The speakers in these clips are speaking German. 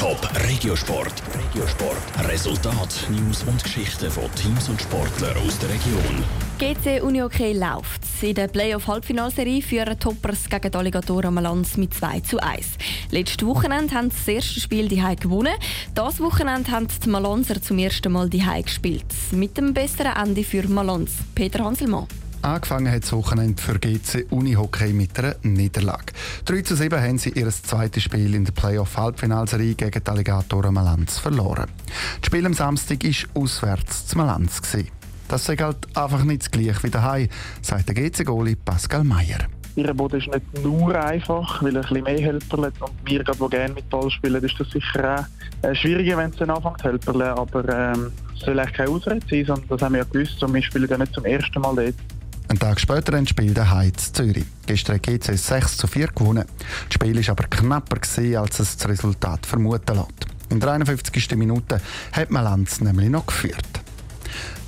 Top Regiosport. Regiosport. Resultat, News und Geschichten von Teams und Sportlern aus der Region. GC Unihockey läuft. In der Playoff-Halbfinalserie führen Toppers gegen die Alligatoren Malanz mit 2 zu 1. Letztes Wochenende haben sie das erste Spiel die gewonnen. Das Wochenende haben die Malanzer zum ersten Mal die gespielt. Mit dem besseren Ende für Malanz. Peter Hanselmann. Angefangen hat das Wochenende für GC Unihockey mit einer Niederlage. 3 zu 7 haben sie ihr zweites Spiel in der Playoff-Halbfinalserie gegen die Alligatoren Malanz verloren. Das Spiel am Samstag war auswärts zu Malanz. Das ist halt einfach nicht das gleiche wie daheim, sagt der GC-Goli Pascal Meyer. Ihr Boden ist nicht nur einfach, weil ein bisschen mehr helperlet und wir, die gerne mit Ball spielen, ist das sicher auch äh, schwieriger, wenn es dann anfängt zu helperlen, aber ähm, es soll eigentlich keine Ausrede sein, sondern das haben wir ja gewusst und wir spielen ja nicht zum ersten Mal dort. Ein Tag später ein Spiel der Zürich. Gestern hat GC 6 zu 4 gewonnen. Das Spiel war aber knapper, als es das Resultat vermuten lässt. In der 51. Minute hat man Lanz nämlich noch geführt.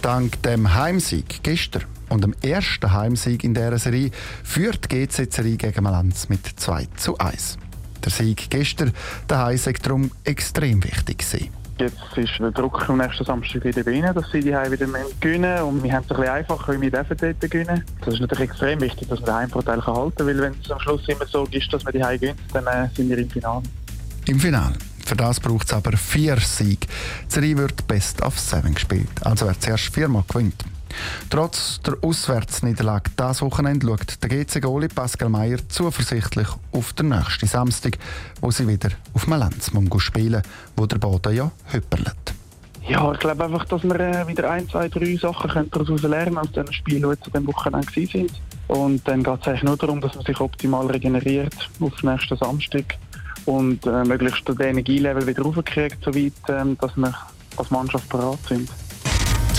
Dank dem Heimsieg gestern und dem ersten Heimsieg in dieser Serie führt GC Zürich gegen Malanz mit 2 zu 1. Der Sieg gestern daheim sei darum extrem wichtig gewesen. Jetzt ist der Druck am nächsten Samstag wieder bei ihnen, dass sie die wieder gewinnen und wir haben es ein bisschen einfacher, weil wir dürfen dort gewinnen. Das ist natürlich extrem wichtig, dass wir den Heimvorteil halten können, weil wenn es am Schluss immer so ist, dass wir die Heim gewinnen, dann äh, sind wir im Finale. Im Finale. Für das braucht es aber vier Siege. Die Serie wird Best of Seven gespielt, also wer zuerst viermal gewinnt. Trotz der Auswärtsniederlage dieses Wochenende schaut der GC-Goli Pascal Meyer zuversichtlich auf den nächsten Samstag, wo sie wieder auf Malenz spielen wo der Boden ja hüpperlet. Ja, ich glaube einfach, dass wir äh, wieder ein, zwei, drei Sachen daraus lernen aus den Spielen, die zu dem Wochenende sind. Und dann geht es eigentlich nur darum, dass man sich optimal regeneriert auf nächsten Samstag und äh, möglichst das Energielevel wieder raufkriegt, soweit ähm, dass wir als Mannschaft bereit sind.